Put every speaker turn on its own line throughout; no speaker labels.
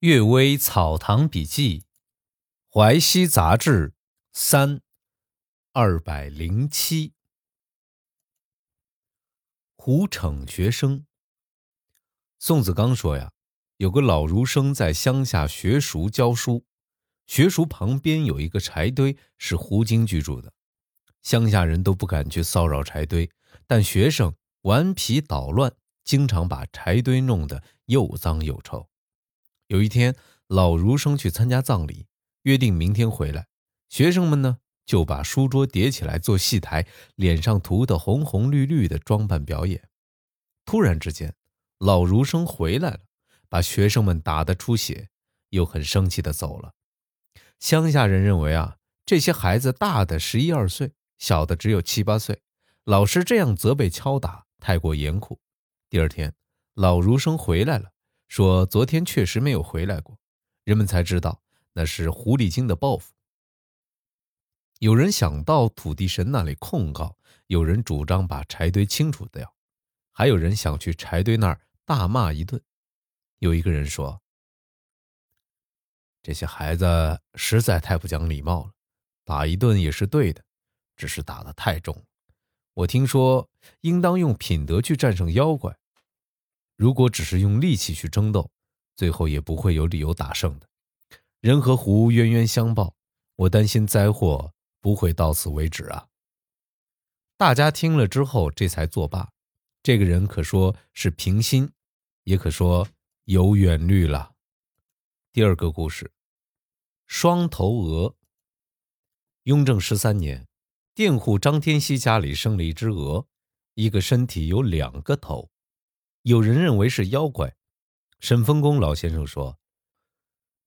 阅微草堂笔记，淮西杂志三二百零七。胡逞学生。宋子刚说呀，有个老儒生在乡下学塾教书，学塾旁边有一个柴堆，是胡经居住的。乡下人都不敢去骚扰柴堆，但学生顽皮捣乱，经常把柴堆弄得又脏又臭。有一天，老儒生去参加葬礼，约定明天回来。学生们呢，就把书桌叠起来做戏台，脸上涂的红红绿绿的装扮表演。突然之间，老儒生回来了，把学生们打得出血，又很生气的走了。乡下人认为啊，这些孩子大的十一二岁，小的只有七八岁，老师这样责备敲打太过严酷。第二天，老儒生回来了。说昨天确实没有回来过，人们才知道那是狐狸精的报复。有人想到土地神那里控告，有人主张把柴堆清除掉，还有人想去柴堆那儿大骂一顿。有一个人说：“这些孩子实在太不讲礼貌了，打一顿也是对的，只是打得太重。我听说应当用品德去战胜妖怪。”如果只是用力气去争斗，最后也不会有理由打胜的。人和狐冤冤相报，我担心灾祸不会到此为止啊！大家听了之后，这才作罢。这个人可说是平心，也可说有远虑了。第二个故事：双头鹅。雍正十三年，佃户张天锡家里生了一只鹅，一个身体有两个头。有人认为是妖怪，沈丰公老先生说：“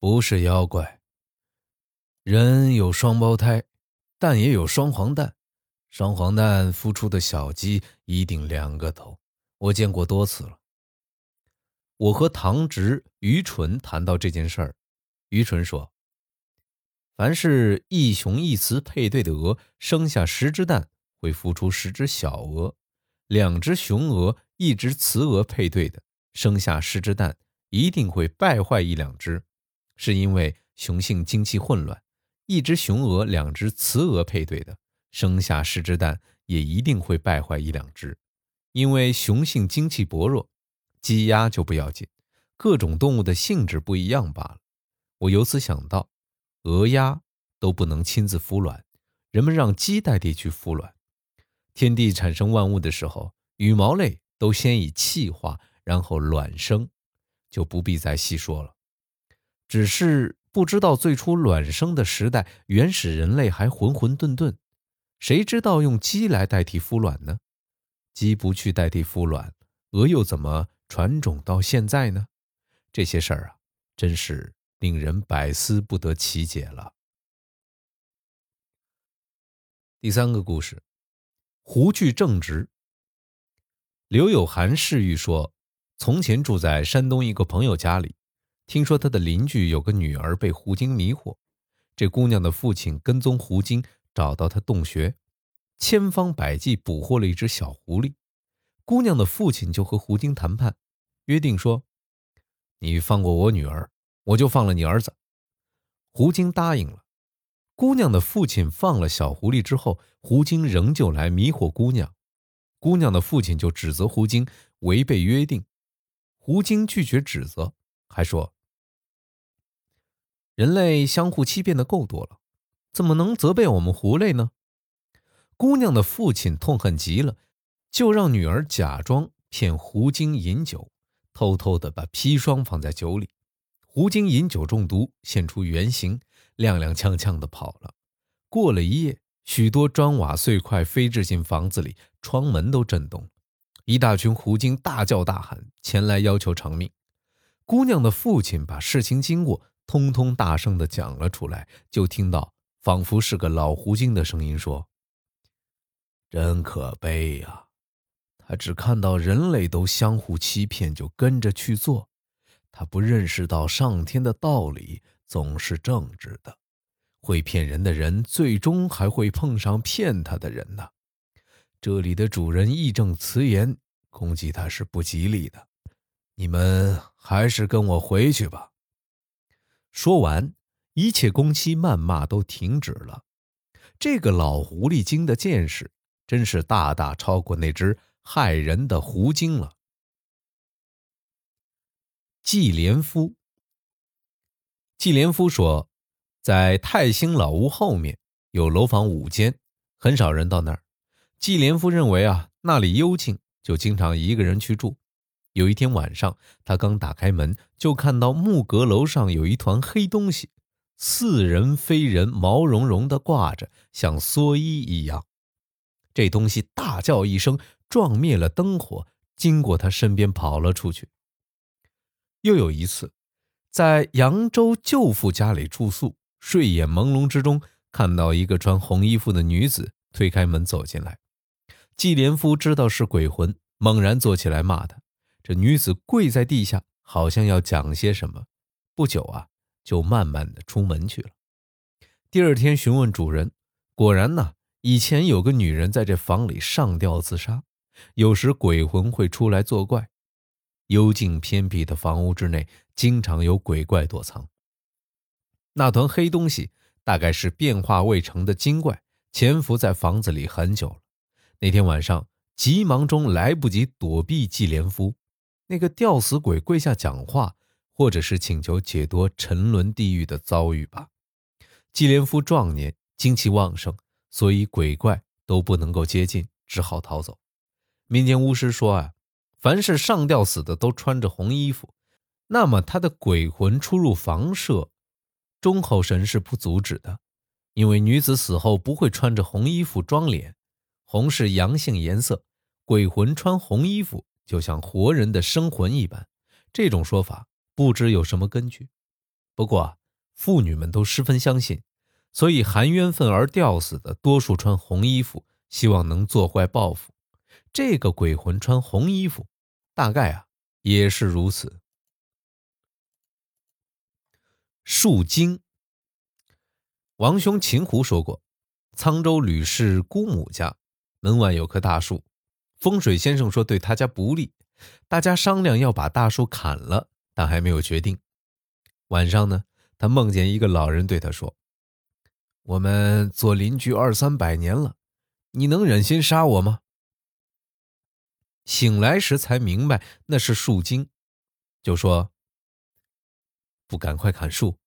不是妖怪。人有双胞胎，蛋也有双黄蛋，双黄蛋孵出的小鸡一定两个头，我见过多次了。”我和堂侄于纯谈到这件事儿，于纯说：“凡是一雄一雌配对的鹅，生下十只蛋，会孵出十只小鹅；两只雄鹅。”一只雌鹅配对的，生下十只蛋，一定会败坏一两只，是因为雄性精气混乱；一只雄鹅、两只雌鹅配对的，生下十只蛋，也一定会败坏一两只，因为雄性精气薄弱。鸡鸭就不要紧，各种动物的性质不一样罢了。我由此想到，鹅鸭都不能亲自孵卵，人们让鸡代替去孵卵。天地产生万物的时候，羽毛类。都先以气化，然后卵生，就不必再细说了。只是不知道最初卵生的时代，原始人类还混混沌沌，谁知道用鸡来代替孵卵呢？鸡不去代替孵卵，鹅又怎么传种到现在呢？这些事儿啊，真是令人百思不得其解了。第三个故事，胡去正直。刘有涵侍御说：“从前住在山东一个朋友家里，听说他的邻居有个女儿被狐精迷惑，这姑娘的父亲跟踪狐精，找到她洞穴，千方百计捕获了一只小狐狸。姑娘的父亲就和狐精谈判，约定说：‘你放过我女儿，我就放了你儿子。’狐精答应了。姑娘的父亲放了小狐狸之后，狐精仍旧来迷惑姑娘。”姑娘的父亲就指责狐精违背约定，狐精拒绝指责，还说：“人类相互欺骗的够多了，怎么能责备我们狐类呢？”姑娘的父亲痛恨极了，就让女儿假装骗狐精饮酒，偷偷的把砒霜放在酒里。狐精饮酒中毒，现出原形，踉踉跄跄的跑了。过了一夜。许多砖瓦碎块飞至进房子里，窗门都震动。一大群狐精大叫大喊，前来要求偿命。姑娘的父亲把事情经过通通大声地讲了出来，就听到仿佛是个老狐精的声音说：“真可悲呀！他只看到人类都相互欺骗，就跟着去做。他不认识到上天的道理总是正直的。”会骗人的人，最终还会碰上骗他的人呢。这里的主人义正辞严，攻击他是不吉利的。你们还是跟我回去吧。说完，一切攻击谩骂都停止了。这个老狐狸精的见识真是大大超过那只害人的狐精了。季连夫，季连夫说，在泰兴老屋后面有楼房五间，很少人到那儿。季连夫认为啊，那里幽静，就经常一个人去住。有一天晚上，他刚打开门，就看到木阁楼上有一团黑东西，似人非人，毛茸茸的挂着，像蓑衣一样。这东西大叫一声，撞灭了灯火，经过他身边跑了出去。又有一次，在扬州舅父家里住宿，睡眼朦胧之中，看到一个穿红衣服的女子推开门走进来。季连夫知道是鬼魂，猛然坐起来骂他。这女子跪在地下，好像要讲些什么。不久啊，就慢慢的出门去了。第二天询问主人，果然呢，以前有个女人在这房里上吊自杀。有时鬼魂会出来作怪。幽静偏僻的房屋之内，经常有鬼怪躲藏。那团黑东西大概是变化未成的精怪，潜伏在房子里很久了。那天晚上，急忙中来不及躲避季连夫，那个吊死鬼跪下讲话，或者是请求解脱沉沦地狱的遭遇吧。季连夫壮年，精气旺盛，所以鬼怪都不能够接近，只好逃走。民间巫师说啊。凡是上吊死的都穿着红衣服，那么他的鬼魂出入房舍，忠厚神是不阻止的，因为女子死后不会穿着红衣服装脸，红是阳性颜色，鬼魂穿红衣服就像活人的生魂一般，这种说法不知有什么根据。不过啊妇女们都十分相信，所以含冤愤而吊死的多数穿红衣服，希望能作怪报复。这个鬼魂穿红衣服。大概啊，也是如此。树精，王兄秦湖说过，沧州吕氏姑母家门外有棵大树，风水先生说对他家不利，大家商量要把大树砍了，但还没有决定。晚上呢，他梦见一个老人对他说：“我们做邻居二三百年了，你能忍心杀我吗？”醒来时才明白那是树精，就说：“不赶快砍树，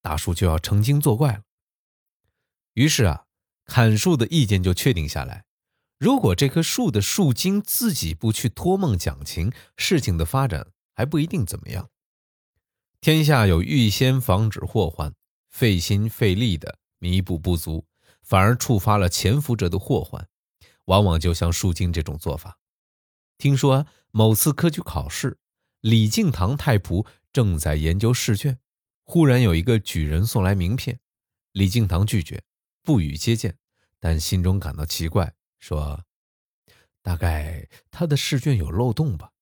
大树就要成精作怪了。”于是啊，砍树的意见就确定下来。如果这棵树的树精自己不去托梦讲情，事情的发展还不一定怎么样。天下有预先防止祸患，费心费力的弥补不足，反而触发了潜伏者的祸患，往往就像树精这种做法。听说某次科举考试，李敬堂太仆正在研究试卷，忽然有一个举人送来名片，李敬堂拒绝，不予接见，但心中感到奇怪，说：“大概他的试卷有漏洞吧。”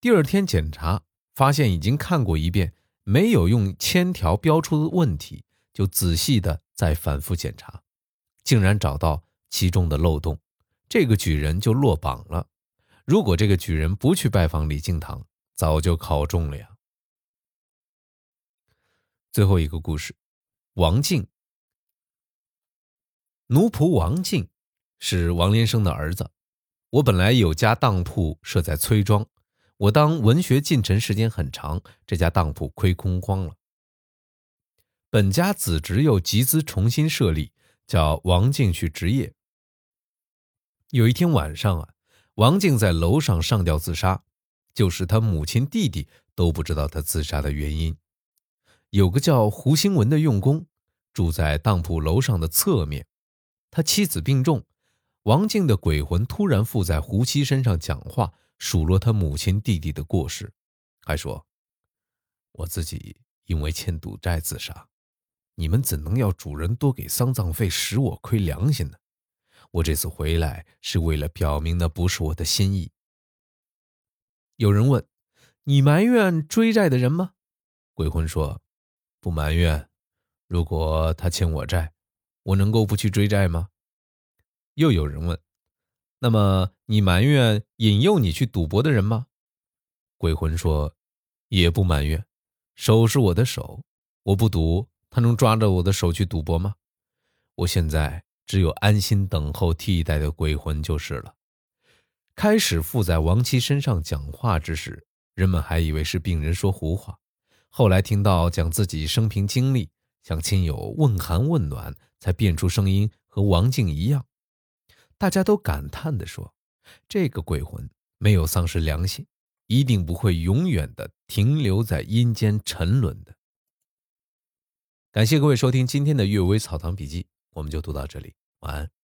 第二天检查，发现已经看过一遍，没有用铅条标出的问题，就仔细的再反复检查，竟然找到其中的漏洞，这个举人就落榜了。如果这个举人不去拜访李敬堂，早就考中了呀。最后一个故事，王静。奴仆王静是王连生的儿子。我本来有家当铺设在崔庄，我当文学进臣时间很长，这家当铺亏空光了。本家子侄又集资重新设立，叫王静去执业。有一天晚上啊。王静在楼上上吊自杀，就是他母亲、弟弟都不知道他自杀的原因。有个叫胡兴文的用工，住在当铺楼上的侧面。他妻子病重，王静的鬼魂突然附在胡妻身上讲话，数落他母亲、弟弟的过失，还说：“我自己因为欠赌债自杀，你们怎能要主人多给丧葬费，使我亏良心呢？”我这次回来是为了表明的不是我的心意。有人问：“你埋怨追债的人吗？”鬼魂说：“不埋怨。如果他欠我债，我能够不去追债吗？”又有人问：“那么你埋怨引诱你去赌博的人吗？”鬼魂说：“也不埋怨。手是我的手，我不赌，他能抓着我的手去赌博吗？我现在只有安心等候替代的鬼魂就是了。开始附在王七身上讲话之时，人们还以为是病人说胡话，后来听到讲自己生平经历，向亲友问寒问暖，才变出声音和王静一样。大家都感叹地说：“这个鬼魂没有丧失良心，一定不会永远的停留在阴间沉沦的。”感谢各位收听今天的《阅微草堂笔记》，我们就读到这里，晚安。